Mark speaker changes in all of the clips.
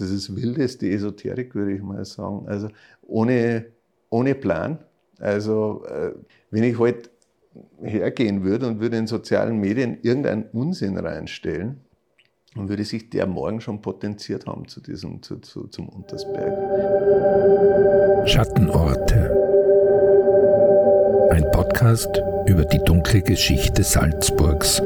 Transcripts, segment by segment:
Speaker 1: Das ist wildeste Esoterik, würde ich mal sagen. Also ohne, ohne Plan. Also äh, wenn ich heute hergehen würde und würde in sozialen Medien irgendeinen Unsinn reinstellen, dann würde sich der morgen schon potenziert haben zu diesem, zu, zu, zum Untersberg.
Speaker 2: Schattenorte. Ein Podcast über die dunkle Geschichte Salzburgs.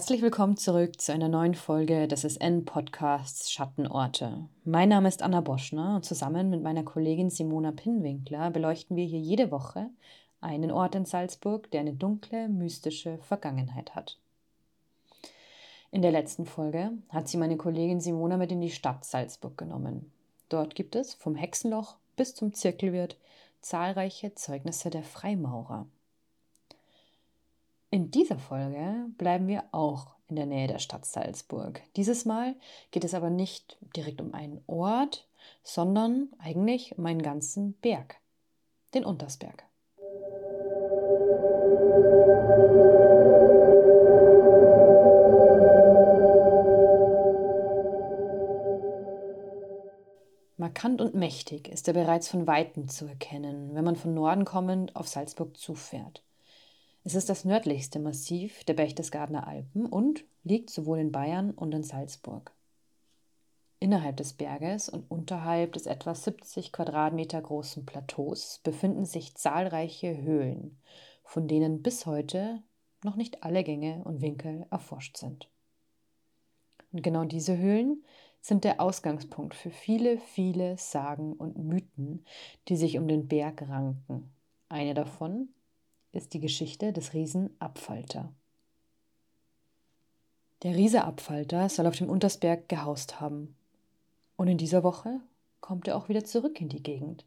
Speaker 3: Herzlich willkommen zurück zu einer neuen Folge des SN-Podcasts Schattenorte. Mein Name ist Anna Boschner und zusammen mit meiner Kollegin Simona Pinnwinkler beleuchten wir hier jede Woche einen Ort in Salzburg, der eine dunkle, mystische Vergangenheit hat. In der letzten Folge hat sie meine Kollegin Simona mit in die Stadt Salzburg genommen. Dort gibt es vom Hexenloch bis zum Zirkelwirt zahlreiche Zeugnisse der Freimaurer. In dieser Folge bleiben wir auch in der Nähe der Stadt Salzburg. Dieses Mal geht es aber nicht direkt um einen Ort, sondern eigentlich um einen ganzen Berg, den Untersberg. Markant und mächtig ist er bereits von Weitem zu erkennen, wenn man von Norden kommend auf Salzburg zufährt. Es ist das nördlichste Massiv der Berchtesgadener Alpen und liegt sowohl in Bayern und in Salzburg. Innerhalb des Berges und unterhalb des etwa 70 Quadratmeter großen Plateaus befinden sich zahlreiche Höhlen, von denen bis heute noch nicht alle Gänge und Winkel erforscht sind. Und genau diese Höhlen sind der Ausgangspunkt für viele, viele Sagen und Mythen, die sich um den Berg ranken. Eine davon ist die Geschichte des Riesen Abfalter. Der Riese Abfalter soll auf dem Untersberg gehaust haben. Und in dieser Woche kommt er auch wieder zurück in die Gegend.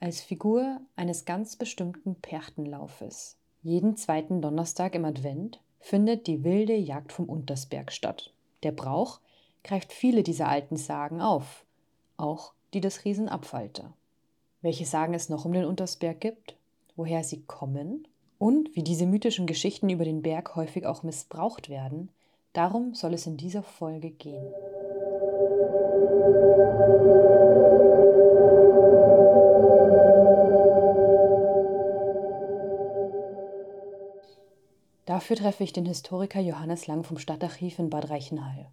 Speaker 3: Als Figur eines ganz bestimmten Perchtenlaufes. Jeden zweiten Donnerstag im Advent findet die wilde Jagd vom Untersberg statt. Der Brauch greift viele dieser alten Sagen auf, auch die des Riesenabfalter. Welche Sagen es noch um den Untersberg gibt, woher sie kommen und wie diese mythischen Geschichten über den Berg häufig auch missbraucht werden, darum soll es in dieser Folge gehen. Dafür treffe ich den Historiker Johannes Lang vom Stadtarchiv in Bad Reichenhall.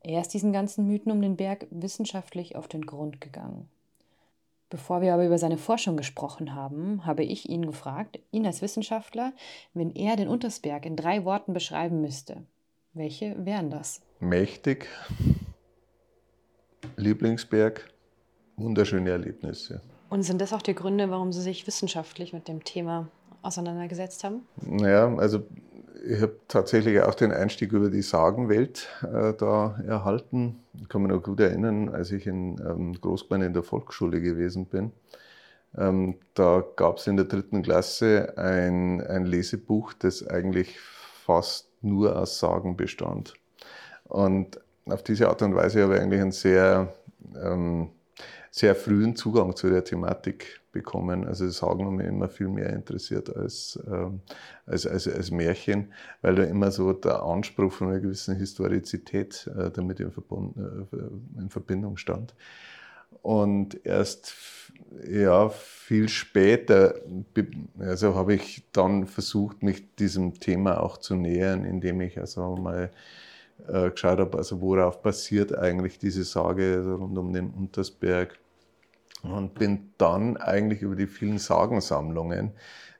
Speaker 3: Er ist diesen ganzen Mythen um den Berg wissenschaftlich auf den Grund gegangen. Bevor wir aber über seine Forschung gesprochen haben, habe ich ihn gefragt, ihn als Wissenschaftler, wenn er den Untersberg in drei Worten beschreiben müsste. Welche wären das?
Speaker 1: Mächtig, Lieblingsberg, wunderschöne Erlebnisse.
Speaker 3: Und sind das auch die Gründe, warum Sie sich wissenschaftlich mit dem Thema auseinandergesetzt haben?
Speaker 1: Naja, also ich habe tatsächlich auch den Einstieg über die Sagenwelt äh, da erhalten. Ich kann mich noch gut erinnern, als ich in ähm, Großgemeinde in der Volksschule gewesen bin. Ähm, da gab es in der dritten Klasse ein, ein Lesebuch, das eigentlich fast nur aus Sagen bestand. Und auf diese Art und Weise habe ich eigentlich einen sehr, ähm, sehr frühen Zugang zu der Thematik bekommen. Also Sagen haben mich immer viel mehr interessiert als, ähm, als, als, als Märchen, weil da immer so der Anspruch von einer gewissen Historizität äh, damit in, Verbund, äh, in Verbindung stand. Und erst ja, viel später also habe ich dann versucht, mich diesem Thema auch zu nähern, indem ich also mal äh, geschaut habe, also worauf basiert eigentlich diese Sage rund um den Untersberg. Und bin dann eigentlich über die vielen Sagensammlungen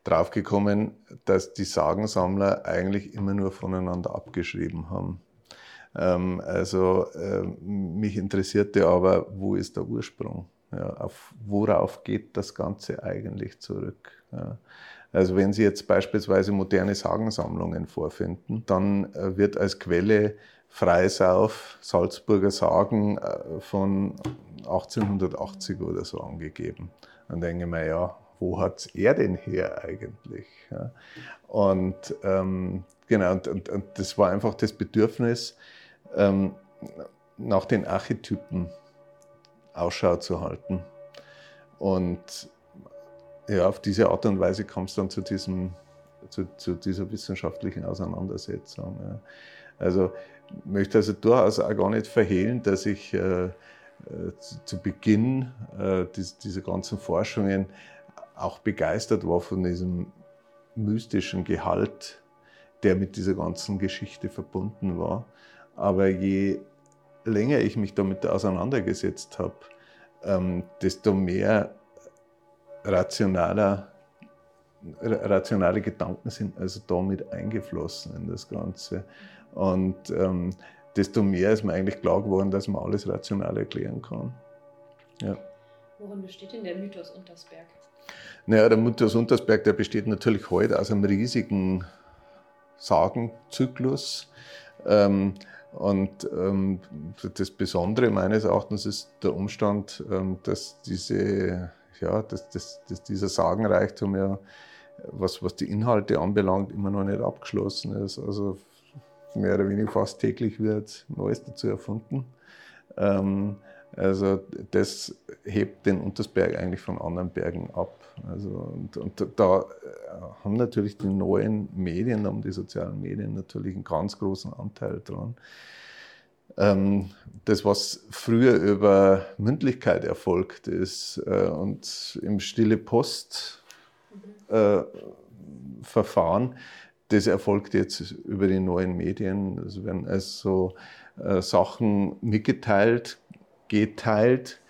Speaker 1: draufgekommen, dass die Sagensammler eigentlich immer nur voneinander abgeschrieben haben. Ähm, also äh, mich interessierte aber, wo ist der Ursprung? Ja, auf worauf geht das Ganze eigentlich zurück? Ja. Also wenn Sie jetzt beispielsweise moderne Sagensammlungen vorfinden, dann äh, wird als Quelle Freisauf, Salzburger Sagen äh, von 1880 oder so angegeben. Dann denke ich mir, ja, wo hat er denn her eigentlich? Ja. Und ähm, genau, und, und, und, das war einfach das Bedürfnis, ähm, nach den Archetypen Ausschau zu halten. Und ja, auf diese Art und Weise kam es dann zu, diesem, zu, zu dieser wissenschaftlichen Auseinandersetzung. Ja. Also ich möchte also durchaus auch gar nicht verhehlen, dass ich äh, zu, zu, Beginn äh, dies, dieser ganzen Forschungen auch begeistert war von diesem mystischen Gehalt, der mit dieser ganzen Geschichte verbunden war. Aber je länger ich mich damit auseinandergesetzt habe, ähm, desto mehr rationaler, rationale Gedanken sind also damit eingeflossen in das Ganze. Und ähm, desto mehr ist mir eigentlich klar geworden, dass man alles rational erklären kann.
Speaker 3: Ja. Worin besteht denn der Mythos Untersberg?
Speaker 1: Naja, der Mythos Untersberg, der besteht natürlich heute aus einem riesigen Sagenzyklus. Ähm, und ähm, das Besondere meines Erachtens ist der Umstand, ähm, dass, diese, ja, dass, dass, dass dieser Sagenreichtum ja, was, was die Inhalte anbelangt, immer noch nicht abgeschlossen ist. Also mehr oder weniger fast täglich wird Neues dazu erfunden. Ähm, also das hebt den Untersberg eigentlich von anderen Bergen ab. Also und, und da haben natürlich die neuen Medien, haben die sozialen Medien natürlich einen ganz großen Anteil dran. Ähm, das, was früher über Mündlichkeit erfolgt ist äh, und im Stille Post äh, Verfahren, das erfolgt jetzt über die neuen Medien. Also werden also äh, Sachen mitgeteilt, geteilt,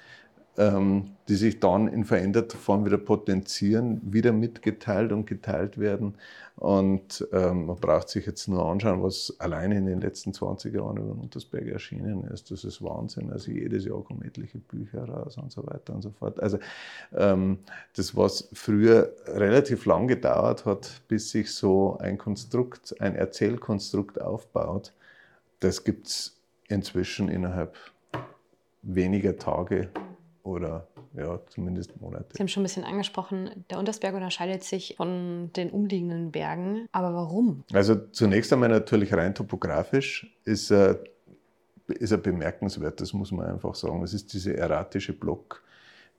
Speaker 1: ähm, die sich dann in veränderter Form wieder potenzieren, wieder mitgeteilt und geteilt werden. Und ähm, man braucht sich jetzt nur anschauen, was alleine in den letzten 20 Jahren über Untersberg erschienen ist. Das ist Wahnsinn. Also jedes Jahr kommen etliche Bücher raus und so weiter und so fort. Also ähm, das, was früher relativ lang gedauert hat, bis sich so ein Konstrukt, ein Erzählkonstrukt aufbaut, das gibt es inzwischen innerhalb weniger Tage oder ja, zumindest Monate.
Speaker 3: Sie haben schon ein bisschen angesprochen, der Untersberg unterscheidet sich von den umliegenden Bergen. Aber warum?
Speaker 1: Also zunächst einmal natürlich rein topografisch ist er, ist er bemerkenswert, das muss man einfach sagen. Es ist dieser erratische Block,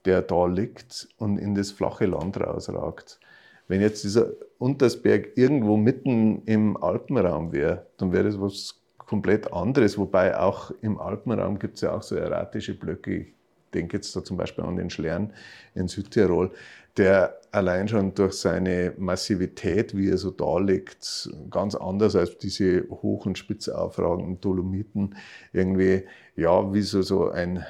Speaker 1: der da liegt und in das flache Land rausragt. Wenn jetzt dieser Untersberg irgendwo mitten im Alpenraum wäre, dann wäre das was komplett anderes. Wobei auch im Alpenraum gibt es ja auch so erratische Blöcke denke jetzt da zum Beispiel an den Schlern in Südtirol, der allein schon durch seine Massivität, wie er so da liegt, ganz anders als diese hoch- und spitz aufragenden Dolomiten, irgendwie, ja, wie so, so ein,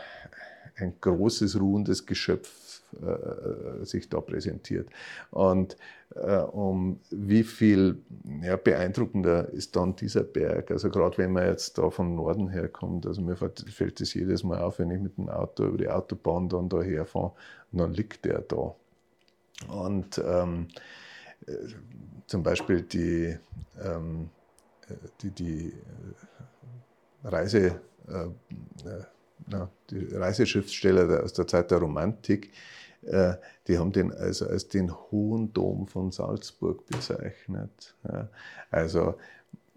Speaker 1: ein großes, ruhendes Geschöpf äh, sich da präsentiert. Und äh, um wie viel ja, beeindruckender ist dann dieser Berg. Also gerade wenn man jetzt da vom Norden herkommt, also mir fällt das jedes Mal auf, wenn ich mit dem Auto über die Autobahn dann da herfahre dann liegt der da. Und ähm, äh, zum Beispiel die, ähm, die, die Reise, äh, na, die Reiseschriftsteller aus der Zeit der Romantik, äh, die haben den also als den Hohen Dom von Salzburg bezeichnet. Also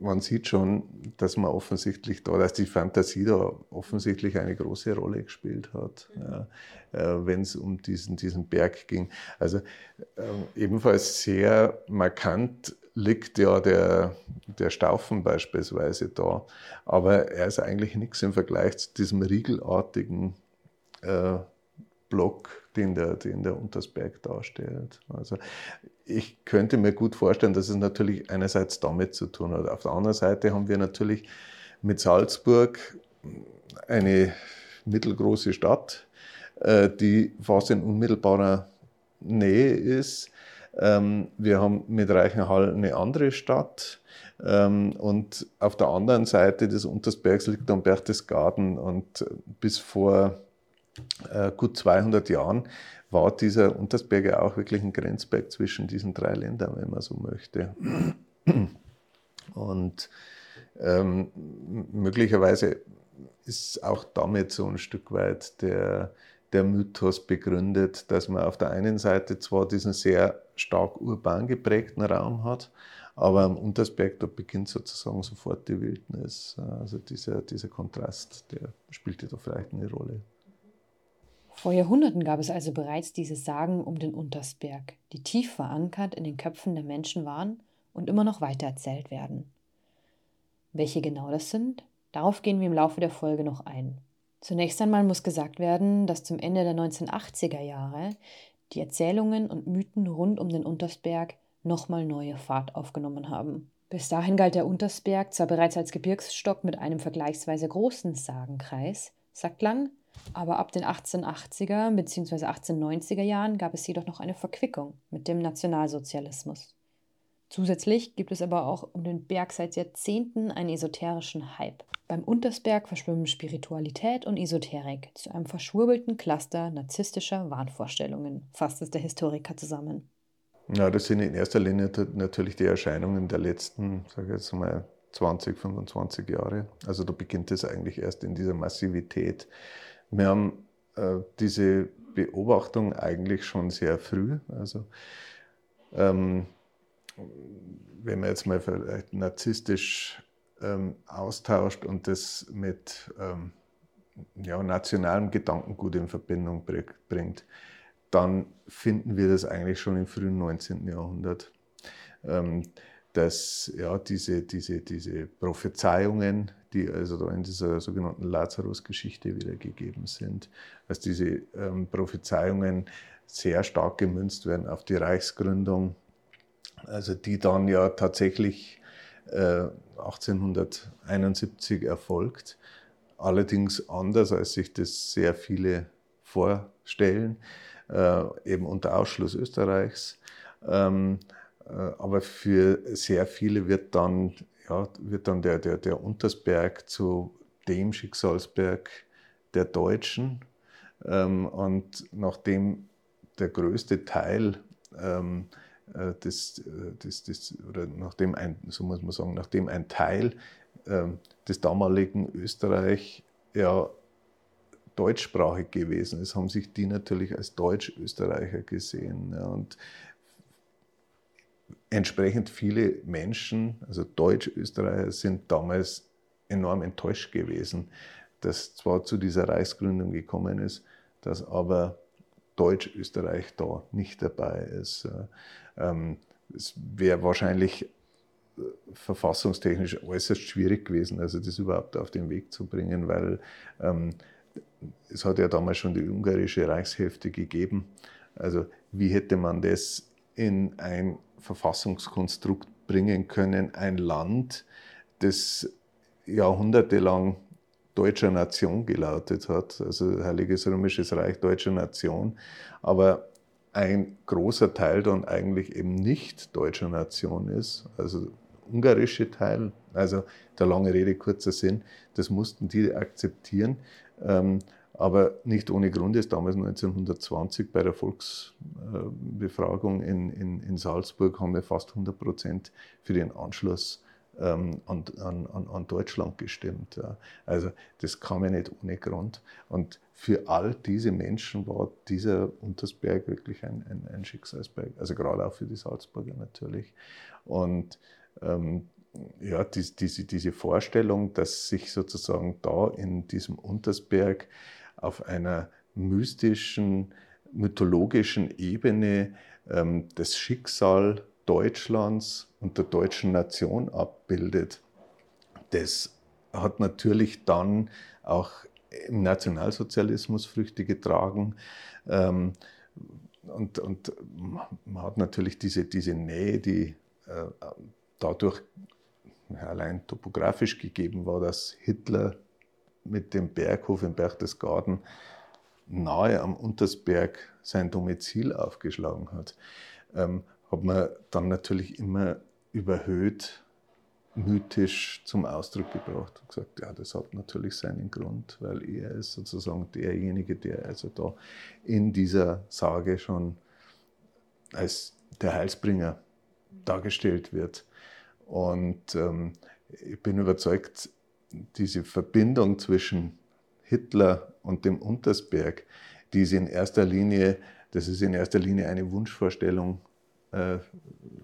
Speaker 1: man sieht schon, dass man offensichtlich da, dass die Fantasie da offensichtlich eine große Rolle gespielt hat, ja, äh, wenn es um diesen, diesen Berg ging. Also äh, ebenfalls sehr markant liegt ja der, der Staufen beispielsweise da, aber er ist eigentlich nichts im Vergleich zu diesem riegelartigen äh, Block, den der, den der Untersberg darstellt. Also ich könnte mir gut vorstellen, dass es natürlich einerseits damit zu tun hat. Auf der anderen Seite haben wir natürlich mit Salzburg eine mittelgroße Stadt, äh, die fast in unmittelbarer Nähe ist. Ähm, wir haben mit Reichenhall eine andere Stadt. Ähm, und auf der anderen Seite des Untersbergs liegt dann Berchtesgaden. Und bis vor äh, gut 200 Jahren war dieser Untersberg ja auch wirklich ein Grenzberg zwischen diesen drei Ländern, wenn man so möchte. Und ähm, möglicherweise ist auch damit so ein Stück weit der, der Mythos begründet, dass man auf der einen Seite zwar diesen sehr stark urban geprägten Raum hat, aber am Untersberg, da beginnt sozusagen sofort die Wildnis. Also dieser, dieser Kontrast, der spielte da vielleicht eine Rolle.
Speaker 3: Vor Jahrhunderten gab es also bereits diese Sagen um den Untersberg, die tief verankert in den Köpfen der Menschen waren und immer noch weitererzählt werden. Welche genau das sind, darauf gehen wir im Laufe der Folge noch ein. Zunächst einmal muss gesagt werden, dass zum Ende der 1980er Jahre die Erzählungen und Mythen rund um den Untersberg nochmal neue Fahrt aufgenommen haben. Bis dahin galt der Untersberg zwar bereits als Gebirgsstock mit einem vergleichsweise großen Sagenkreis, sagt Lang, aber ab den 1880er bzw. 1890er Jahren gab es jedoch noch eine Verquickung mit dem Nationalsozialismus. Zusätzlich gibt es aber auch um den Berg seit Jahrzehnten einen esoterischen Hype. Beim Untersberg verschwimmen Spiritualität und Esoterik zu einem verschwurbelten Cluster narzisstischer Wahnvorstellungen, fasst es der Historiker zusammen.
Speaker 1: Ja, das sind in erster Linie natürlich die Erscheinungen der letzten, sage ich jetzt mal, 20, 25 Jahre. Also da beginnt es eigentlich erst in dieser Massivität. Wir haben äh, diese Beobachtung eigentlich schon sehr früh. Also ähm, wenn man jetzt mal vielleicht narzisstisch ähm, austauscht und das mit ähm, ja, nationalem Gedankengut in Verbindung bringt, dann finden wir das eigentlich schon im frühen 19. Jahrhundert. Dass ja, diese, diese, diese Prophezeiungen, die also in dieser sogenannten Lazarus-Geschichte wiedergegeben sind, dass diese ähm, Prophezeiungen sehr stark gemünzt werden auf die Reichsgründung, also die dann ja tatsächlich äh, 1871 erfolgt, allerdings anders, als sich das sehr viele vorstellen, äh, eben unter Ausschluss Österreichs. Ähm, äh, aber für sehr viele wird dann, ja, wird dann der, der, der Untersberg zu dem Schicksalsberg der Deutschen. Ähm, und nachdem der größte Teil ähm, äh, des, äh, des, des, oder nachdem ein, so muss man sagen, nachdem ein Teil ähm, des damaligen Österreich ja deutschsprachig gewesen ist, haben sich die natürlich als Deutsch-Österreicher gesehen. Ja, und entsprechend viele Menschen, also Deutsch-Österreicher, sind damals enorm enttäuscht gewesen, dass zwar zu dieser Reichsgründung gekommen ist, dass aber Deutsch-Österreich da nicht dabei ist. Ähm, es wäre wahrscheinlich äh, verfassungstechnisch äußerst schwierig gewesen, also das überhaupt auf den Weg zu bringen, weil ähm, es hat ja damals schon die ungarische Reichshälfte gegeben. Also wie hätte man das in ein Verfassungskonstrukt bringen können, ein Land, das jahrhundertelang deutscher Nation gelautet hat, also Heiliges Römisches Reich deutscher Nation, aber ein großer Teil dann eigentlich eben nicht deutscher Nation ist, also ungarische Teil, also der lange Rede, kurzer Sinn, das mussten die akzeptieren. Ähm, aber nicht ohne Grund ist damals 1920 bei der Volksbefragung in, in, in Salzburg haben wir fast 100 Prozent für den Anschluss ähm, an, an, an Deutschland gestimmt. Ja. Also das kam ja nicht ohne Grund. Und für all diese Menschen war dieser Untersberg wirklich ein, ein, ein Schicksalsberg, also gerade auch für die Salzburger natürlich. Und ähm, ja, die, diese, diese Vorstellung, dass sich sozusagen da in diesem Untersberg auf einer mystischen, mythologischen Ebene ähm, das Schicksal Deutschlands und der deutschen Nation abbildet. Das hat natürlich dann auch im Nationalsozialismus Früchte getragen. Ähm, und, und man hat natürlich diese, diese Nähe, die äh, dadurch allein topografisch gegeben war, dass Hitler mit dem Berghof in Berchtesgaden nahe am Untersberg sein Domizil aufgeschlagen hat, ähm, hat man dann natürlich immer überhöht mythisch zum Ausdruck gebracht und gesagt, ja, das hat natürlich seinen Grund, weil er ist sozusagen derjenige, der also da in dieser Sage schon als der Heilsbringer dargestellt wird. Und ähm, ich bin überzeugt, diese Verbindung zwischen Hitler und dem Untersberg, die ist in erster Linie, das ist in erster Linie eine Wunschvorstellung äh,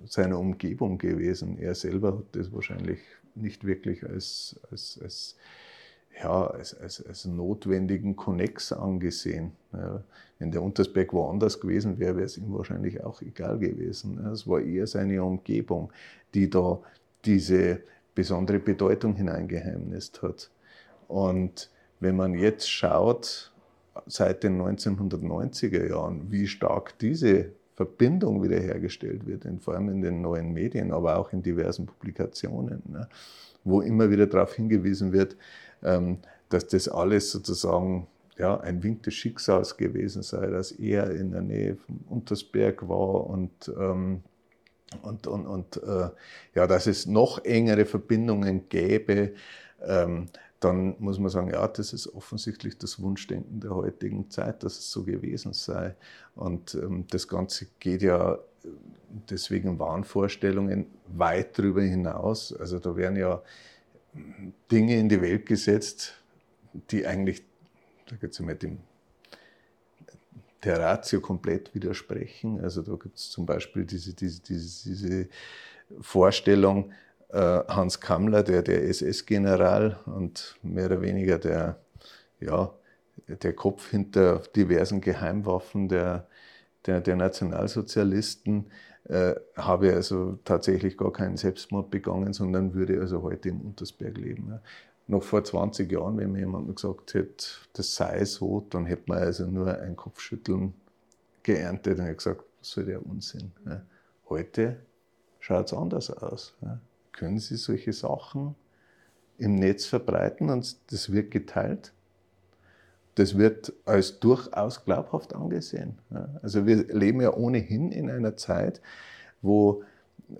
Speaker 1: seiner Umgebung gewesen. Er selber hat das wahrscheinlich nicht wirklich als, als, als, ja, als, als, als notwendigen Konnex angesehen. Ja, wenn der Untersberg woanders gewesen wäre, wäre es ihm wahrscheinlich auch egal gewesen. Es war eher seine Umgebung, die da diese besondere Bedeutung hineingeheimnist hat. Und wenn man jetzt schaut, seit den 1990er Jahren, wie stark diese Verbindung wiederhergestellt wird, in, vor allem in den neuen Medien, aber auch in diversen Publikationen, ne, wo immer wieder darauf hingewiesen wird, ähm, dass das alles sozusagen ja, ein Wink des Schicksals gewesen sei, dass er in der Nähe vom Untersberg war und, ähm, und, und, und äh, ja, dass es noch engere Verbindungen gäbe. Ähm, dann muss man sagen, ja, das ist offensichtlich das Wunschdenken der heutigen Zeit, dass es so gewesen sei. Und ähm, das Ganze geht ja äh, deswegen Wahnvorstellungen weit darüber hinaus. Also da werden ja hm, Dinge in die Welt gesetzt, die eigentlich, da geht es ja mit dem der Ratio komplett widersprechen. Also da gibt es zum Beispiel diese, diese, diese, diese Vorstellung, äh, Hans Kammler, der, der SS-General und mehr oder weniger der, ja, der Kopf hinter diversen Geheimwaffen der, der, der Nationalsozialisten, äh, habe also tatsächlich gar keinen Selbstmord begangen, sondern würde also heute im Untersberg leben. Ja. Noch vor 20 Jahren, wenn mir jemand gesagt hätte, das sei so, dann hätte man also nur ein Kopfschütteln geerntet und hätte gesagt, was soll der Unsinn. Ja. Heute schaut es anders aus. Ja können Sie solche Sachen im Netz verbreiten und das wird geteilt. Das wird als durchaus glaubhaft angesehen. Also wir leben ja ohnehin in einer Zeit, wo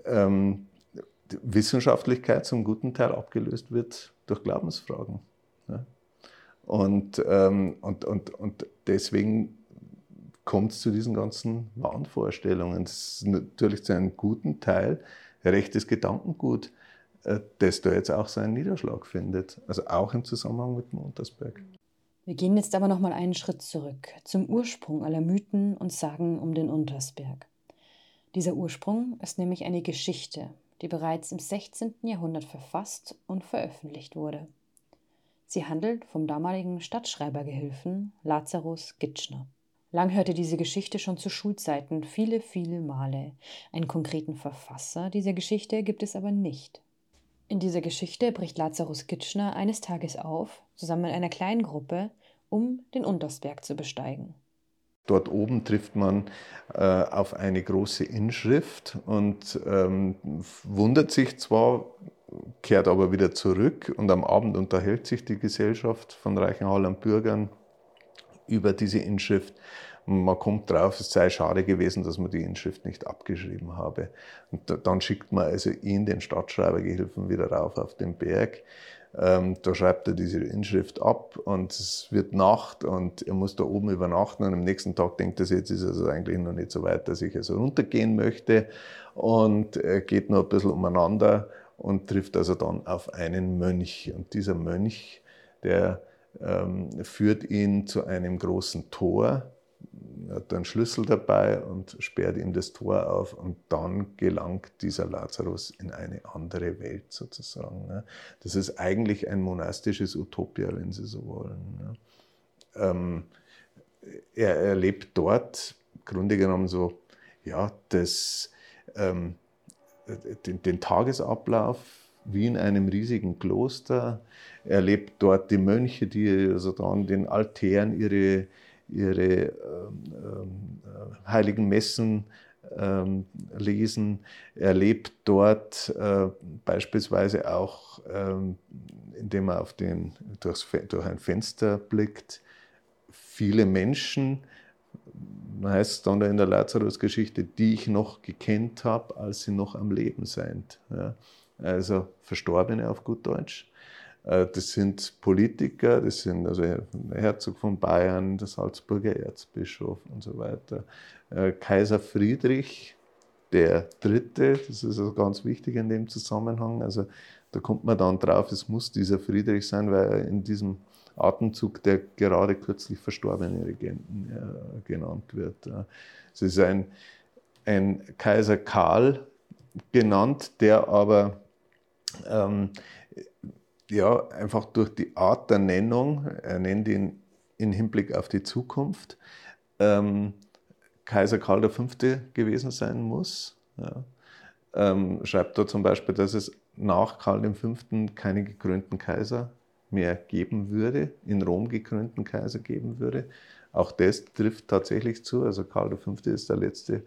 Speaker 1: ähm, Wissenschaftlichkeit zum guten Teil abgelöst wird durch Glaubensfragen. Und, ähm, und, und, und deswegen kommt es zu diesen ganzen Wahnvorstellungen. Das ist natürlich zu einem guten Teil rechtes Gedankengut, äh, das da jetzt auch seinen Niederschlag findet. Also auch im Zusammenhang mit dem Untersberg.
Speaker 3: Wir gehen jetzt aber noch mal einen Schritt zurück zum Ursprung aller Mythen und Sagen um den Untersberg. Dieser Ursprung ist nämlich eine Geschichte, die bereits im 16. Jahrhundert verfasst und veröffentlicht wurde. Sie handelt vom damaligen Stadtschreibergehilfen Lazarus Gitschner. Lang hörte diese Geschichte schon zu Schulzeiten viele, viele Male. Einen konkreten Verfasser dieser Geschichte gibt es aber nicht. In dieser Geschichte bricht Lazarus Kitschner eines Tages auf, zusammen mit einer kleinen Gruppe, um den Untersberg zu besteigen.
Speaker 1: Dort oben trifft man äh, auf eine große Inschrift und ähm, wundert sich zwar, kehrt aber wieder zurück und am Abend unterhält sich die Gesellschaft von Reichenhall Bürgern über diese Inschrift. Man kommt drauf, es sei schade gewesen, dass man die Inschrift nicht abgeschrieben habe. Und dann schickt man also ihn, den Stadtschreibergehilfen, wieder rauf auf den Berg. Ähm, da schreibt er diese Inschrift ab und es wird Nacht und er muss da oben übernachten und am nächsten Tag denkt er sich, jetzt ist es also eigentlich noch nicht so weit, dass ich also runtergehen möchte und er geht noch ein bisschen umeinander und trifft also dann auf einen Mönch. Und dieser Mönch, der ähm, führt ihn zu einem großen Tor, hat einen Schlüssel dabei und sperrt ihm das Tor auf und dann gelangt dieser Lazarus in eine andere Welt sozusagen. Ne? Das ist eigentlich ein monastisches Utopia, wenn Sie so wollen. Ne? Ähm, er erlebt dort im Grunde genommen so, ja, das, ähm, den, den Tagesablauf wie in einem riesigen Kloster, erlebt dort die Mönche, die also dann den Altären ihre, ihre ähm, äh, heiligen Messen ähm, lesen, erlebt dort äh, beispielsweise auch, ähm, indem er auf den, durchs, durch ein Fenster blickt, viele Menschen, heißt es dann in der Lazarus-Geschichte, die ich noch gekannt habe, als sie noch am Leben sind. Ja. Also Verstorbene auf gut Deutsch. Äh, das sind Politiker, das sind also Herzog von Bayern, der Salzburger Erzbischof und so weiter. Äh, Kaiser Friedrich der Dritte, das ist also ganz wichtig in dem Zusammenhang. Also da kommt man dann drauf, es muss dieser Friedrich sein, weil er in diesem Atemzug der gerade kürzlich verstorbene Regenten äh, genannt wird. Es ist ein, ein Kaiser Karl genannt, der aber ähm, ja, einfach durch die Art der Nennung, er nennt ihn in Hinblick auf die Zukunft, ähm, Kaiser Karl V. gewesen sein muss. Ja. Ähm, schreibt da zum Beispiel, dass es nach Karl V. keine gekrönten Kaiser mehr geben würde, in Rom gekrönten Kaiser geben würde. Auch das trifft tatsächlich zu. Also Karl V. ist der letzte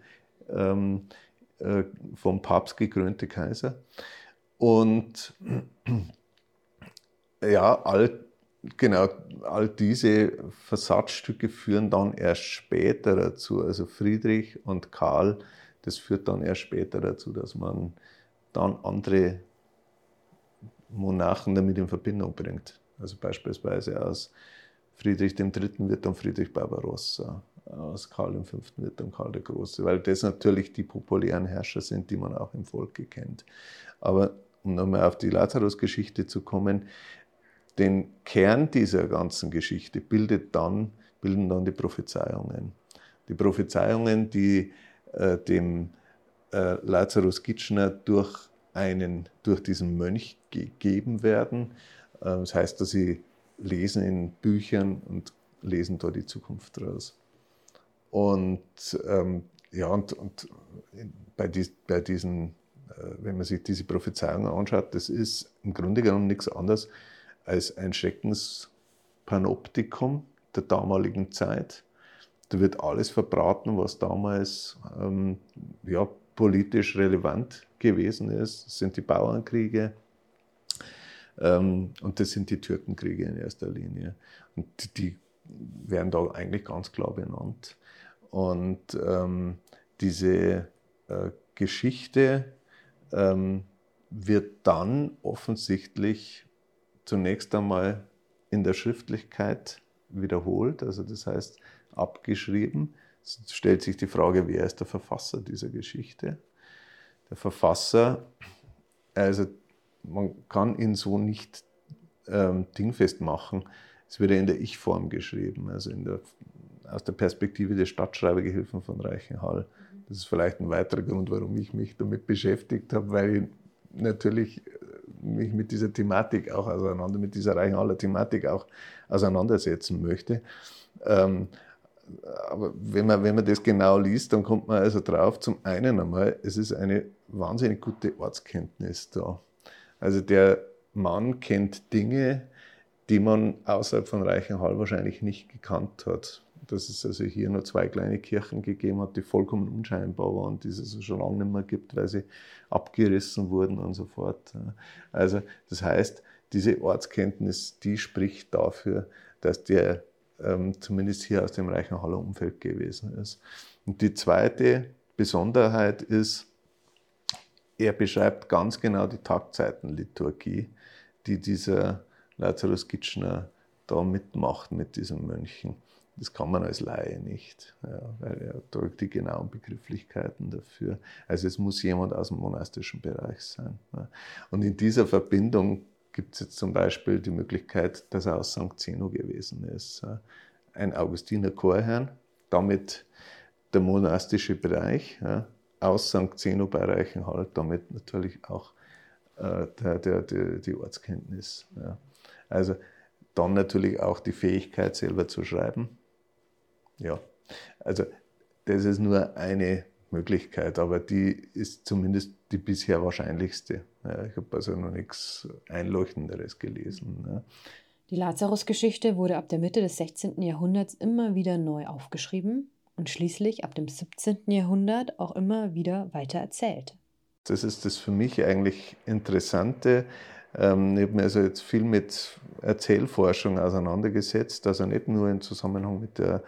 Speaker 1: ähm, äh, vom Papst gekrönte Kaiser. Und ja, all, genau, all diese Versatzstücke führen dann erst später dazu. Also Friedrich und Karl, das führt dann erst später dazu, dass man dann andere Monarchen damit in Verbindung bringt. Also beispielsweise aus Friedrich III. wird dann Friedrich Barbarossa, aus Karl V. wird dann Karl der Große, weil das natürlich die populären Herrscher sind, die man auch im Volke kennt. Aber um nochmal auf die Lazarus-Geschichte zu kommen, den Kern dieser ganzen Geschichte bildet dann, bilden dann die Prophezeiungen. Die Prophezeiungen, die äh, dem äh, Lazarus Kitchener durch, einen, durch diesen Mönch gegeben werden. Äh, das heißt, dass sie lesen in Büchern und lesen da die Zukunft raus. Und ähm, ja, und, und bei, dies, bei diesen, äh, wenn man sich diese Prophezeiungen anschaut, das ist im Grunde genommen nichts anderes als ein Schreckenspanoptikum der damaligen Zeit. Da wird alles verbraten, was damals ähm, ja, politisch relevant gewesen ist. Das sind die Bauernkriege ähm, und das sind die Türkenkriege in erster Linie. Und die, die werden da eigentlich ganz klar benannt. Und ähm, diese äh, Geschichte ähm, wird dann offensichtlich zunächst einmal in der Schriftlichkeit wiederholt, also das heißt abgeschrieben. Es stellt sich die Frage, wer ist der Verfasser dieser Geschichte? Der Verfasser, also man kann ihn so nicht ähm, dingfest machen. Es wird ja in der Ich-Form geschrieben, also der, aus der Perspektive des Stadtschreibergehilfen von Reichenhall. Das ist vielleicht ein weiterer Grund, warum ich mich damit beschäftigt habe, weil ich natürlich mich mit dieser Thematik auch auseinander, mit dieser Reichenhaller Thematik auch auseinandersetzen möchte. Ähm, aber wenn man, wenn man das genau liest, dann kommt man also drauf, zum einen einmal, es ist eine wahnsinnig gute Ortskenntnis da. Also der Mann kennt Dinge, die man außerhalb von Reichenhall wahrscheinlich nicht gekannt hat. Dass es also hier nur zwei kleine Kirchen gegeben hat, die vollkommen unscheinbar waren, die es also schon lange nicht mehr gibt, weil sie abgerissen wurden und so fort. Also das heißt, diese Ortskenntnis, die spricht dafür, dass der ähm, zumindest hier aus dem Reichenhaller Umfeld gewesen ist. Und die zweite Besonderheit ist, er beschreibt ganz genau die Tagzeitenliturgie, die dieser Lazarus Kitchener da mitmacht mit diesen Mönchen. Das kann man als Laie nicht, ja, weil er drückt die genauen Begrifflichkeiten dafür. Also es muss jemand aus dem monastischen Bereich sein. Ja. Und in dieser Verbindung gibt es jetzt zum Beispiel die Möglichkeit, dass er aus St. Zeno gewesen ist. Ein Augustiner Chorherrn, damit der monastische Bereich, ja, aus St. Zeno bei Reichenhall, damit natürlich auch äh, der, der, der, die Ortskenntnis. Ja. Also dann natürlich auch die Fähigkeit, selber zu schreiben. Ja, also das ist nur eine Möglichkeit, aber die ist zumindest die bisher wahrscheinlichste. Ich habe also noch nichts Einleuchtenderes gelesen. Ja.
Speaker 3: Die Lazarus-Geschichte wurde ab der Mitte des 16. Jahrhunderts immer wieder neu aufgeschrieben und schließlich ab dem 17. Jahrhundert auch immer wieder weiter erzählt.
Speaker 1: Das ist das für mich eigentlich Interessante. Ähm, ich habe mich also jetzt viel mit Erzählforschung auseinandergesetzt, also nicht nur im Zusammenhang mit der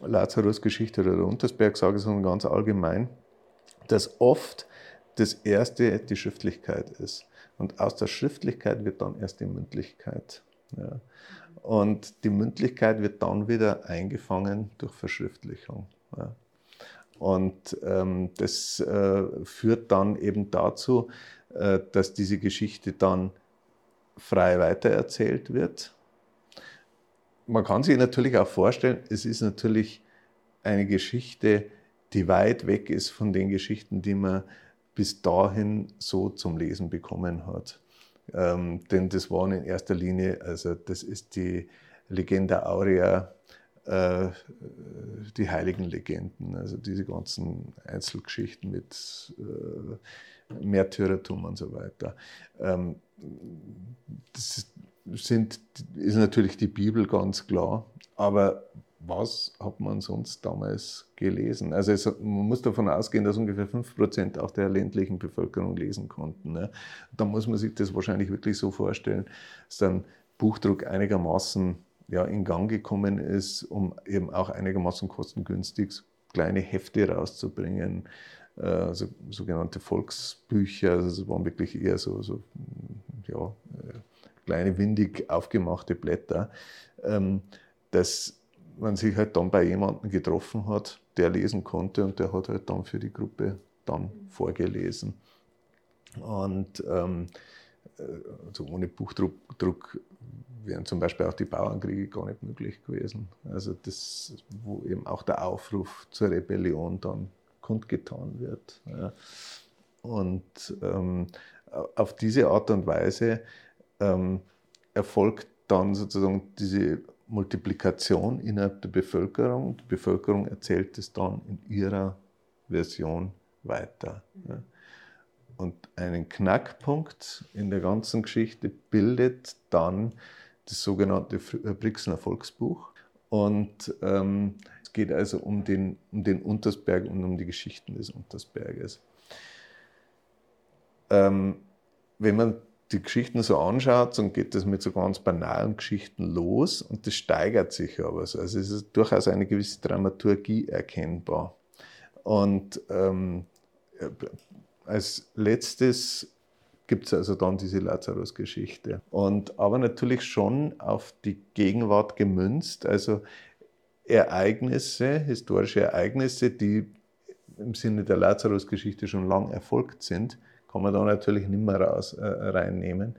Speaker 1: Lazarus-Geschichte oder der Untersberg-Sage, sondern ganz allgemein, dass oft das Erste die Schriftlichkeit ist. Und aus der Schriftlichkeit wird dann erst die Mündlichkeit. Ja. Und die Mündlichkeit wird dann wieder eingefangen durch Verschriftlichung. Ja. Und ähm, das äh, führt dann eben dazu, dass diese Geschichte dann frei weitererzählt wird man kann sich natürlich auch vorstellen, es ist natürlich eine Geschichte, die weit weg ist von den Geschichten, die man bis dahin so zum Lesen bekommen hat. Ähm, denn das waren in erster Linie, also das ist die Legenda Aurea, äh, die heiligen Legenden, also diese ganzen Einzelgeschichten mit äh, Märtyrertum und so weiter. Ähm, das ist, sind, ist natürlich die Bibel ganz klar, aber was hat man sonst damals gelesen? Also es, man muss davon ausgehen, dass ungefähr 5% auch der ländlichen Bevölkerung lesen konnten. Ne? Da muss man sich das wahrscheinlich wirklich so vorstellen, dass dann Buchdruck einigermaßen ja, in Gang gekommen ist, um eben auch einigermaßen kostengünstig kleine Hefte rauszubringen, so, sogenannte Volksbücher. Also es waren wirklich eher so, so ja, äh, kleine windig aufgemachte Blätter, ähm, dass man sich halt dann bei jemandem getroffen hat, der lesen konnte und der hat halt dann für die Gruppe dann vorgelesen. Und ähm, also ohne Buchdruck Druck wären zum Beispiel auch die Bauernkriege gar nicht möglich gewesen. Also das, wo eben auch der Aufruf zur Rebellion dann kundgetan wird. Ja. Und ähm, auf diese Art und Weise ähm, erfolgt dann sozusagen diese Multiplikation innerhalb der Bevölkerung. Die Bevölkerung erzählt es dann in ihrer Version weiter. Ja. Und einen Knackpunkt in der ganzen Geschichte bildet dann das sogenannte äh, Brixner Volksbuch. Und ähm, es geht also um den, um den Untersberg und um die Geschichten des Untersberges. Ähm, wenn man die Geschichten so anschaut, dann geht das mit so ganz banalen Geschichten los und das steigert sich aber. Also es ist durchaus eine gewisse Dramaturgie erkennbar. Und ähm, als letztes gibt es also dann diese Lazarus-Geschichte. Aber natürlich schon auf die Gegenwart gemünzt, also Ereignisse, historische Ereignisse, die im Sinne der Lazarus-Geschichte schon lang erfolgt sind, kann man da natürlich nicht mehr raus, äh, reinnehmen,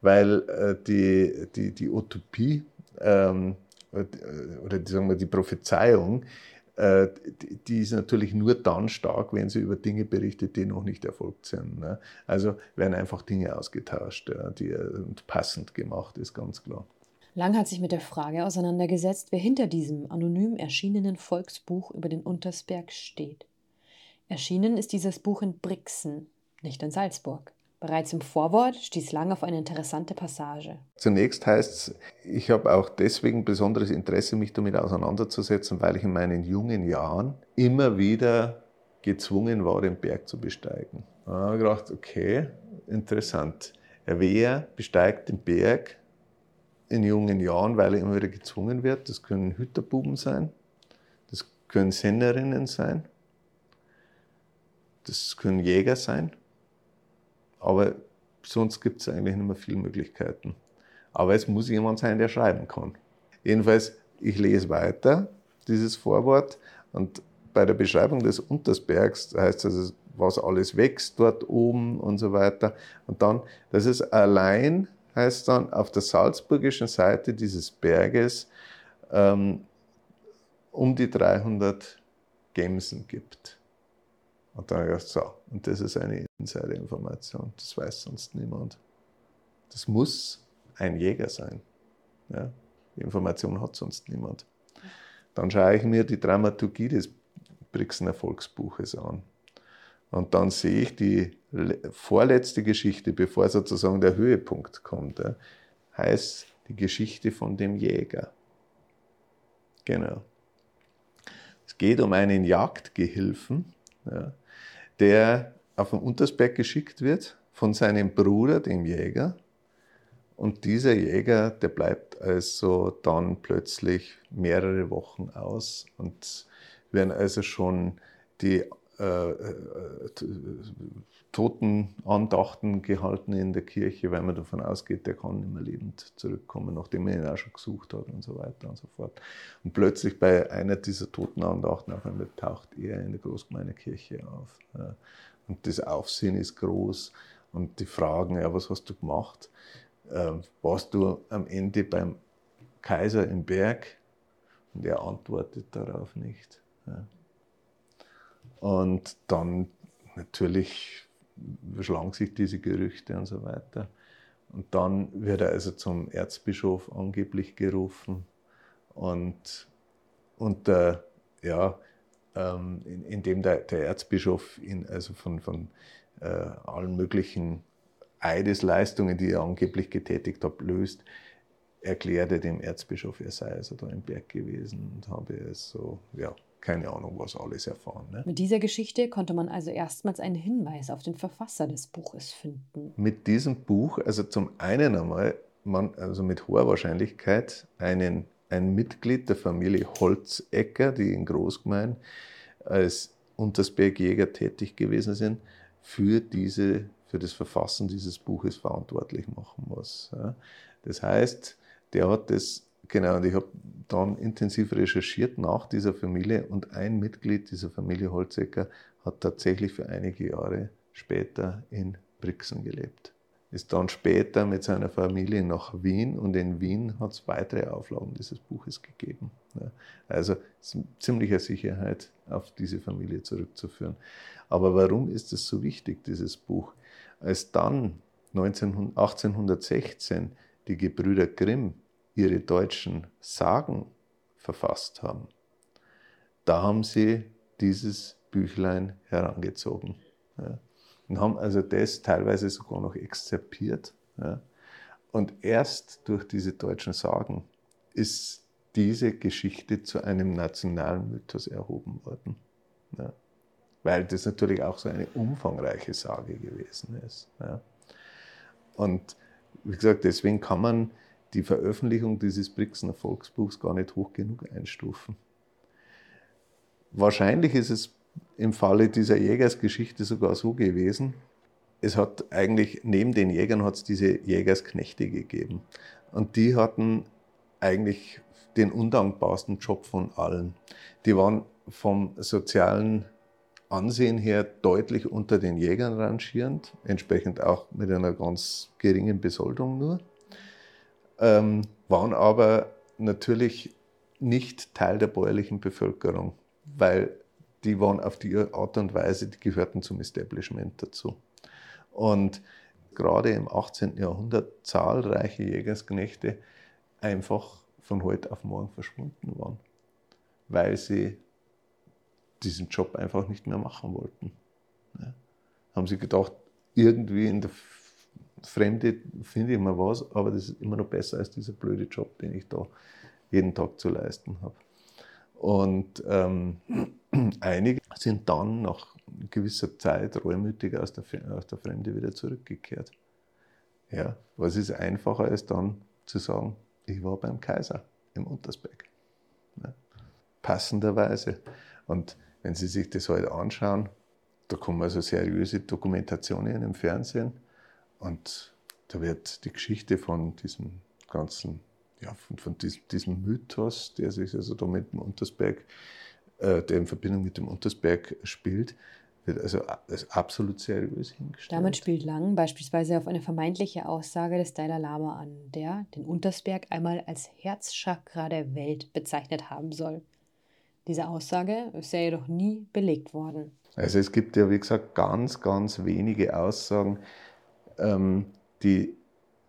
Speaker 1: weil äh, die, die, die Utopie ähm, äh, oder die, sagen wir, die Prophezeiung, äh, die, die, ist natürlich nur dann stark, wenn sie über Dinge berichtet, die noch nicht erfolgt sind. Ne? Also werden einfach Dinge ausgetauscht, ja, die äh, passend gemacht ist, ganz klar.
Speaker 3: Lang hat sich mit der Frage auseinandergesetzt, wer hinter diesem anonym erschienenen Volksbuch über den Untersberg steht. Erschienen ist dieses Buch in Brixen, nicht in Salzburg. Bereits im Vorwort stieß Lang auf eine interessante Passage.
Speaker 1: Zunächst heißt es, ich habe auch deswegen besonderes Interesse, mich damit auseinanderzusetzen, weil ich in meinen jungen Jahren immer wieder gezwungen war, den Berg zu besteigen. Da habe ich gedacht, okay, interessant. Wer besteigt den Berg in jungen Jahren, weil er immer wieder gezwungen wird? Das können Hüterbuben sein, das können Senderinnen sein, das können Jäger sein aber sonst gibt es eigentlich nicht mehr viele Möglichkeiten. Aber es muss jemand sein, der schreiben kann. Jedenfalls, ich lese weiter, dieses Vorwort, und bei der Beschreibung des Untersbergs heißt es, was alles wächst dort oben und so weiter. Und dann, dass es allein, heißt dann, auf der salzburgischen Seite dieses Berges ähm, um die 300 Gemsen gibt. Und dann habe ich gedacht, so, und das ist eine Insider-Information, das weiß sonst niemand. Das muss ein Jäger sein. Ja? Die Information hat sonst niemand. Dann schaue ich mir die Dramaturgie des Brixener Volksbuches an. Und dann sehe ich die vorletzte Geschichte, bevor sozusagen der Höhepunkt kommt, heißt die Geschichte von dem Jäger. Genau. Es geht um einen Jagdgehilfen, ja, der auf den Untersberg geschickt wird von seinem Bruder, dem Jäger. Und dieser Jäger, der bleibt also dann plötzlich mehrere Wochen aus und werden also schon die Totenandachten gehalten in der Kirche, weil man davon ausgeht, der kann nicht mehr lebend zurückkommen, nachdem man ihn auch schon gesucht hat und so weiter und so fort. Und plötzlich bei einer dieser Totenandachten auf einmal taucht er in der Großgemeindekirche auf. Und das Aufsehen ist groß und die Fragen, ja, was hast du gemacht? Ähm, warst du am Ende beim Kaiser im Berg? Und er antwortet darauf nicht. Und dann natürlich überschlagen sich diese Gerüchte und so weiter. Und dann wird er also zum Erzbischof angeblich gerufen und, der, ja, ähm, in, indem der, der Erzbischof ihn also von, von äh, allen möglichen Eidesleistungen, die er angeblich getätigt hat, löst, erklärte dem Erzbischof, er sei also da im Berg gewesen und habe es so, ja, keine Ahnung, was alles erfahren. Ne?
Speaker 3: Mit dieser Geschichte konnte man also erstmals einen Hinweis auf den Verfasser des Buches finden.
Speaker 1: Mit diesem Buch, also zum einen einmal, man also mit hoher Wahrscheinlichkeit einen, ein Mitglied der Familie Holzecker, die in Großgemein als Untersbergjäger tätig gewesen sind, für, diese, für das Verfassen dieses Buches verantwortlich machen muss. Das heißt, der hat das Genau, und ich habe dann intensiv recherchiert nach dieser Familie und ein Mitglied dieser Familie Holzecker hat tatsächlich für einige Jahre später in Brixen gelebt. Ist dann später mit seiner Familie nach Wien und in Wien hat es weitere Auflagen dieses Buches gegeben. Also ziemlicher Sicherheit auf diese Familie zurückzuführen. Aber warum ist es so wichtig, dieses Buch? Als dann 19, 1816 die Gebrüder Grimm ihre deutschen Sagen verfasst haben, da haben sie dieses Büchlein herangezogen. Ja, und haben also das teilweise sogar noch exzerpiert. Ja. Und erst durch diese deutschen Sagen ist diese Geschichte zu einem nationalen Mythos erhoben worden. Ja. Weil das natürlich auch so eine umfangreiche Sage gewesen ist. Und wie gesagt, deswegen kann man die Veröffentlichung dieses Brixener Volksbuchs gar nicht hoch genug einstufen. Wahrscheinlich ist es im Falle dieser Jägersgeschichte sogar so gewesen, es hat eigentlich neben den Jägern hat es diese Jägersknechte gegeben. Und die hatten eigentlich den undankbarsten Job von allen. Die waren vom sozialen Ansehen her deutlich unter den Jägern rangierend, entsprechend auch mit einer ganz geringen Besoldung nur ähm, waren aber natürlich nicht Teil der bäuerlichen Bevölkerung, weil die waren auf die Art und Weise, die gehörten zum Establishment dazu. Und gerade im 18. Jahrhundert zahlreiche Jägersknechte einfach von heute auf morgen verschwunden waren, weil sie diesen Job einfach nicht mehr machen wollten. Ja. Haben sie gedacht, irgendwie in der Fremde finde ich mal was, aber das ist immer noch besser als dieser blöde Job, den ich da jeden Tag zu leisten habe. Und ähm, einige sind dann nach gewisser Zeit reumütig aus der, aus der Fremde wieder zurückgekehrt. Ja, was ist einfacher als dann zu sagen, ich war beim Kaiser im Untersberg. Ja, passenderweise. Und wenn Sie sich das heute halt anschauen, da kommen also seriöse Dokumentationen im Fernsehen und da wird die Geschichte von diesem ganzen, ja, von, von diesem, diesem, Mythos, der sich also da mit dem Untersberg, äh, der in Verbindung mit dem Untersberg spielt, wird also als absolut seriös hingestellt.
Speaker 3: Damit spielt Lang beispielsweise auf eine vermeintliche Aussage des Dalai Lama an, der den Untersberg einmal als Herzchakra der Welt bezeichnet haben soll. Diese Aussage ist ja jedoch nie belegt worden.
Speaker 1: Also es gibt ja, wie gesagt, ganz, ganz wenige Aussagen, ähm, die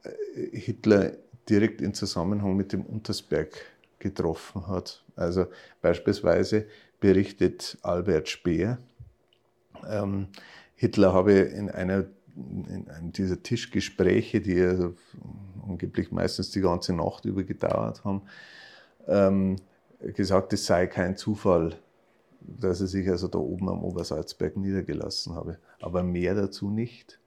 Speaker 1: äh, Hitler direkt in Zusammenhang mit dem Untersberg getroffen hat. Also beispielsweise berichtet Albert Speer. Ähm, Hitler habe in einer in einem dieser Tischgespräche, die also angeblich meistens die ganze Nacht über gedauert haben, ähm, gesagt, es sei kein Zufall, dass er sich also da oben am Obersalzberg niedergelassen habe. Aber mehr dazu nicht.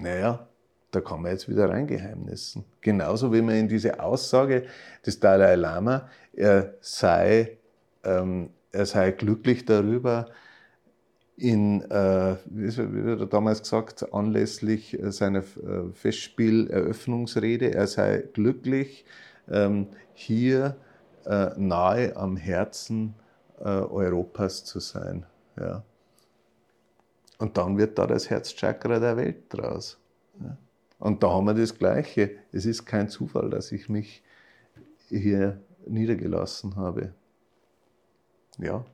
Speaker 1: Naja, da kann man jetzt wieder reingeheimnissen. Genauso wie man in diese Aussage des Dalai Lama, er sei, ähm, er sei glücklich darüber, in, äh, wie wird er damals gesagt, anlässlich seiner äh, Festspieleröffnungsrede, er sei glücklich, ähm, hier äh, nahe am Herzen äh, Europas zu sein. Ja. Und dann wird da das Herzchakra der Welt draus. Und da haben wir das Gleiche. Es ist kein Zufall, dass ich mich hier niedergelassen habe. Ja,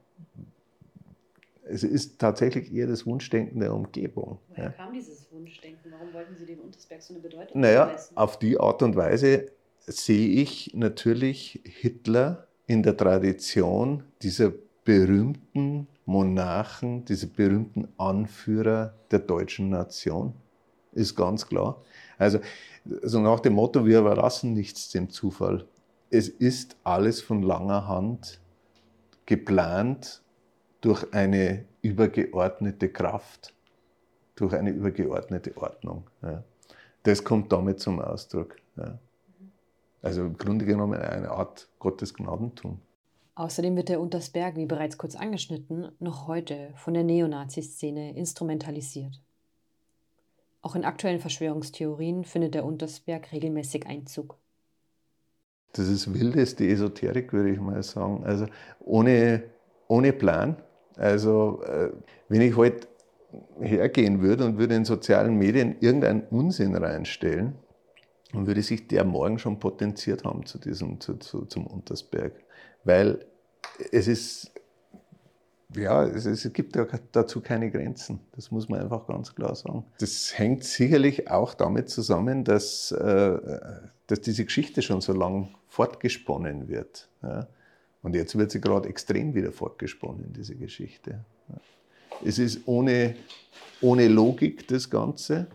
Speaker 1: es ist tatsächlich eher das Wunschdenken der Umgebung.
Speaker 3: Woher ja. kam dieses Wunschdenken? Warum wollten Sie dem Untersberg so eine Bedeutung
Speaker 1: Naja, messen? auf die Art und Weise sehe ich natürlich Hitler in der Tradition dieser berühmten Monarchen, dieser berühmten Anführer der deutschen Nation. Ist ganz klar. Also, also nach dem Motto, wir überlassen nichts dem Zufall. Es ist alles von langer Hand geplant durch eine übergeordnete Kraft, durch eine übergeordnete Ordnung. Ja. Das kommt damit zum Ausdruck. Ja. Also im Grunde genommen eine Art Gottes Gnadentum.
Speaker 3: Außerdem wird der Untersberg, wie bereits kurz angeschnitten, noch heute von der Neonazi-Szene instrumentalisiert. Auch in aktuellen Verschwörungstheorien findet der Untersberg regelmäßig Einzug.
Speaker 1: Das ist wildeste Esoterik, würde ich mal sagen. Also ohne, ohne Plan, also äh, wenn ich heute hergehen würde und würde in sozialen Medien irgendeinen Unsinn reinstellen, dann würde sich der morgen schon potenziert haben zu diesem, zu, zu, zum Untersberg. Weil es ist, ja, es, es gibt ja dazu keine Grenzen. Das muss man einfach ganz klar sagen. Das hängt sicherlich auch damit zusammen, dass, äh, dass diese Geschichte schon so lang fortgesponnen wird. Ja. Und jetzt wird sie gerade extrem wieder fortgesponnen, diese Geschichte. Es ist ohne, ohne Logik das Ganze.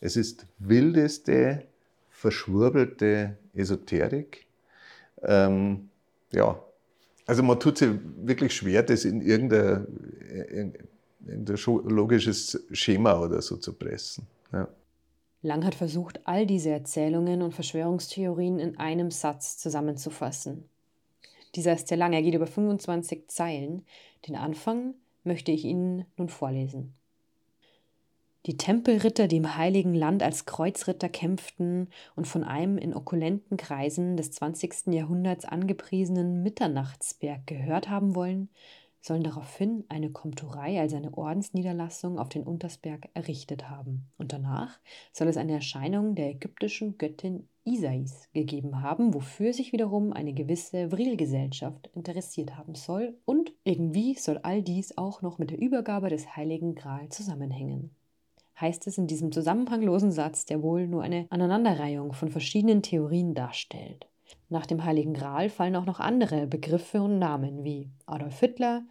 Speaker 1: Es ist wildeste, verschwurbelte Esoterik. Ähm, ja, also man tut sich wirklich schwer, das in irgendein, in, in logisches Schema oder so zu pressen. Ja.
Speaker 3: Lang hat versucht, all diese Erzählungen und Verschwörungstheorien in einem Satz zusammenzufassen. Dieser ist sehr lang, er geht über 25 Zeilen. Den Anfang möchte ich Ihnen nun vorlesen. Die Tempelritter, die im heiligen Land als Kreuzritter kämpften und von einem in opulenten Kreisen des 20. Jahrhunderts angepriesenen Mitternachtsberg gehört haben wollen, sollen daraufhin eine Komturei, also eine Ordensniederlassung, auf den Untersberg errichtet haben. Und danach soll es eine Erscheinung der ägyptischen Göttin Isais gegeben haben, wofür sich wiederum eine gewisse Vril-Gesellschaft interessiert haben soll. Und irgendwie soll all dies auch noch mit der Übergabe des Heiligen Gral zusammenhängen. Heißt es in diesem zusammenhanglosen Satz, der wohl nur eine Aneinanderreihung von verschiedenen Theorien darstellt. Nach dem Heiligen Gral fallen auch noch andere Begriffe und Namen wie Adolf Hitler,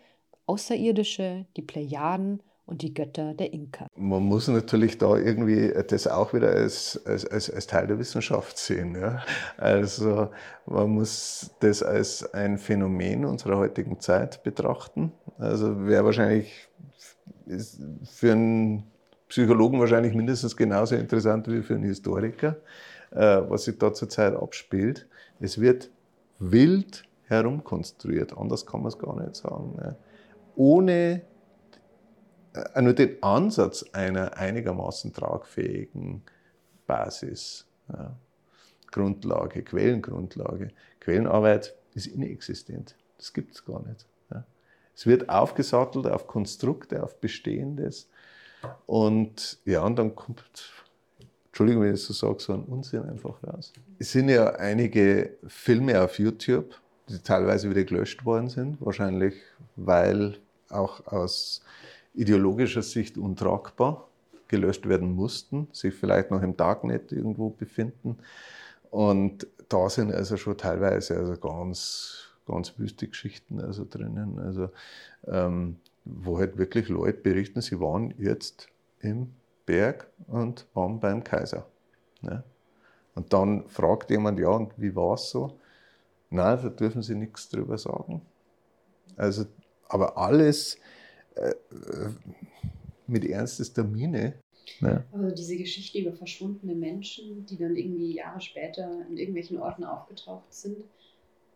Speaker 3: Außerirdische, die Plejaden und die Götter der Inka.
Speaker 1: Man muss natürlich da irgendwie das auch wieder als, als, als, als Teil der Wissenschaft sehen. Ja? Also man muss das als ein Phänomen unserer heutigen Zeit betrachten. Also wäre wahrscheinlich für einen Psychologen wahrscheinlich mindestens genauso interessant wie für einen Historiker, äh, was sich da zurzeit abspielt. Es wird wild herumkonstruiert, anders kann man es gar nicht sagen. Ja? Ohne äh, nur den Ansatz einer einigermaßen tragfähigen Basis, Grundlage, Quellengrundlage. Quellenarbeit ist inexistent. Das gibt es gar nicht. Es wird aufgesattelt auf Konstrukte, auf Bestehendes. Und ja, und dann kommt, Entschuldigung, wenn ich das so sage, so ein Unsinn einfach raus. Es sind ja einige Filme auf YouTube, die teilweise wieder gelöscht worden sind, wahrscheinlich weil auch aus ideologischer Sicht untragbar gelöscht werden mussten, sich vielleicht noch im Darknet irgendwo befinden. Und da sind also schon teilweise also ganz ganz wüste Geschichten also drinnen. Also, ähm, wo halt wirklich Leute berichten, sie waren jetzt im Berg und waren beim Kaiser. Ne? Und dann fragt jemand, ja, und wie war es so? Nein, da dürfen sie nichts drüber sagen. Also, aber alles äh, mit ernstes Miene.
Speaker 4: Ne? Also diese Geschichte über verschwundene Menschen, die dann irgendwie Jahre später in irgendwelchen Orten aufgetaucht sind,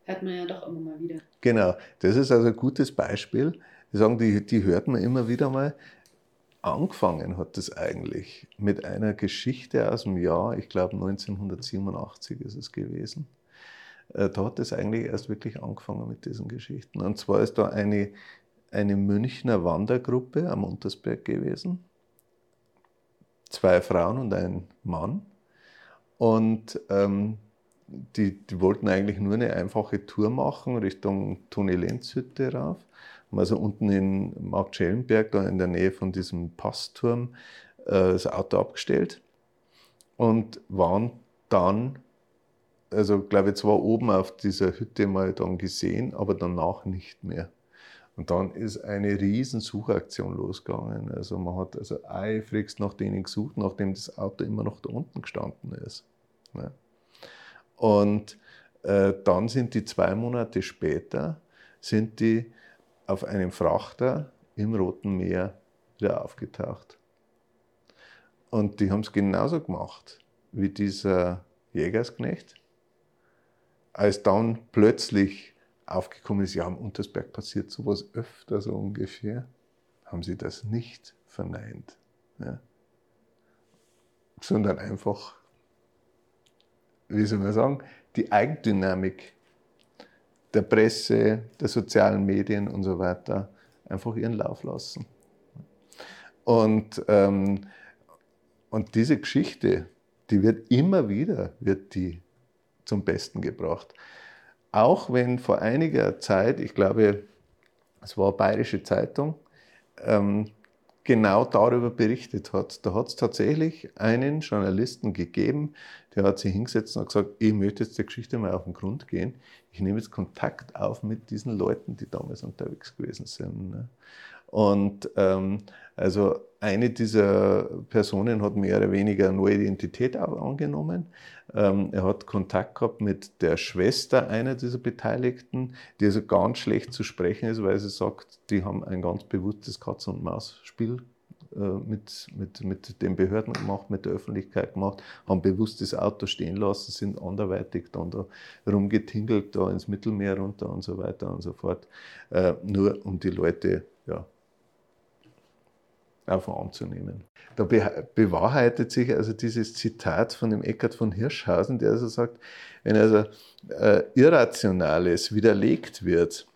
Speaker 4: hört man ja doch immer mal wieder.
Speaker 1: Genau, das ist also ein gutes Beispiel. Die sagen, die, die hört man immer wieder mal. Angefangen hat das eigentlich mit einer Geschichte aus dem Jahr, ich glaube 1987 ist es gewesen. Äh, da hat es eigentlich erst wirklich angefangen mit diesen Geschichten. Und zwar ist da eine, eine Münchner Wandergruppe am Untersberg gewesen. Zwei Frauen und ein Mann. Und ähm, die, die wollten eigentlich nur eine einfache Tour machen Richtung Toni Lenzhütte rauf. Haben also unten in Marktschellenberg, da in der Nähe von diesem Passturm, äh, das Auto abgestellt und waren dann also glaube ich, zwar oben auf dieser Hütte mal dann gesehen, aber danach nicht mehr. Und dann ist eine riesen Suchaktion losgegangen. Also man hat also eifrigst nach denen gesucht, nachdem das Auto immer noch da unten gestanden ist. Ne? Und äh, dann sind die zwei Monate später, sind die auf einem Frachter im Roten Meer wieder aufgetaucht. Und die haben es genauso gemacht wie dieser Jägersknecht als dann plötzlich aufgekommen ist, ja, am Untersberg passiert sowas öfter so ungefähr, haben sie das nicht verneint, ja. sondern einfach, wie soll man sagen, die Eigendynamik der Presse, der sozialen Medien und so weiter einfach ihren Lauf lassen. Und, ähm, und diese Geschichte, die wird immer wieder, wird die zum Besten gebracht. Auch wenn vor einiger Zeit, ich glaube, es war Bayerische Zeitung, ähm, genau darüber berichtet hat. Da hat es tatsächlich einen Journalisten gegeben, der hat sich hingesetzt und gesagt, ich möchte jetzt der Geschichte mal auf den Grund gehen. Ich nehme jetzt Kontakt auf mit diesen Leuten, die damals unterwegs gewesen sind. Ne? Und ähm, also eine dieser Personen hat mehr oder weniger eine neue Identität angenommen. Ähm, er hat Kontakt gehabt mit der Schwester einer dieser Beteiligten, die also ganz schlecht zu sprechen ist, weil sie sagt, die haben ein ganz bewusstes Katz- und Maus-Spiel äh, mit, mit, mit den Behörden gemacht, mit der Öffentlichkeit gemacht, haben bewusst das Auto stehen lassen, sind anderweitig dann da rumgetingelt, da ins Mittelmeer runter und so weiter und so fort, äh, nur um die Leute ja, einfach anzunehmen. Da bewahrheitet sich also dieses Zitat von dem Eckhard von Hirschhausen, der also sagt, wenn also äh, Irrationales widerlegt wird,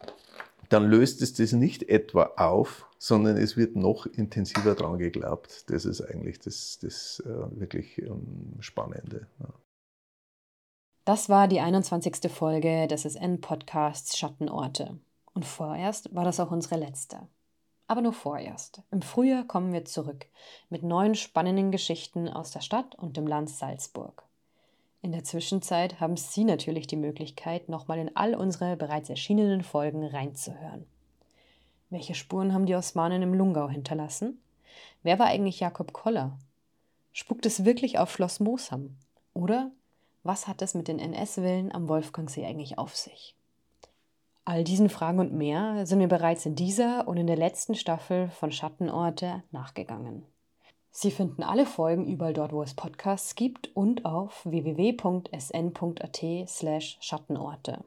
Speaker 1: dann löst es das nicht etwa auf, sondern es wird noch intensiver dran geglaubt. Das ist eigentlich das, das äh, wirklich ähm, Spannende. Ja.
Speaker 3: Das war die 21. Folge des SN-Podcasts Schattenorte. Und vorerst war das auch unsere letzte aber nur vorerst. Im Frühjahr kommen wir zurück mit neuen spannenden Geschichten aus der Stadt und dem Land Salzburg. In der Zwischenzeit haben Sie natürlich die Möglichkeit, nochmal in all unsere bereits erschienenen Folgen reinzuhören. Welche Spuren haben die Osmanen im Lungau hinterlassen? Wer war eigentlich Jakob Koller? Spukt es wirklich auf Schloss Mosham? Oder was hat es mit den NS-Villen am Wolfgangsee eigentlich auf sich? All diesen Fragen und mehr sind wir bereits in dieser und in der letzten Staffel von Schattenorte nachgegangen. Sie finden alle Folgen überall dort, wo es Podcasts gibt und auf www.sn.at/slash Schattenorte.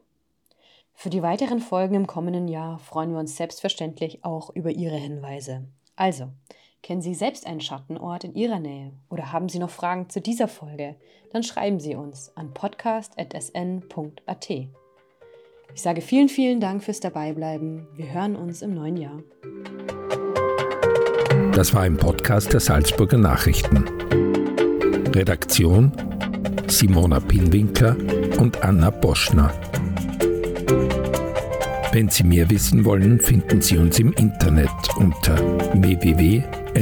Speaker 3: Für die weiteren Folgen im kommenden Jahr freuen wir uns selbstverständlich auch über Ihre Hinweise. Also, kennen Sie selbst einen Schattenort in Ihrer Nähe oder haben Sie noch Fragen zu dieser Folge? Dann schreiben Sie uns an podcast.sn.at. Ich sage vielen, vielen Dank fürs Dabeibleiben. Wir hören uns im neuen Jahr.
Speaker 2: Das war ein Podcast der Salzburger Nachrichten. Redaktion Simona Pinwinkler und Anna Boschner. Wenn Sie mehr wissen wollen, finden Sie uns im Internet unter www.sn.at.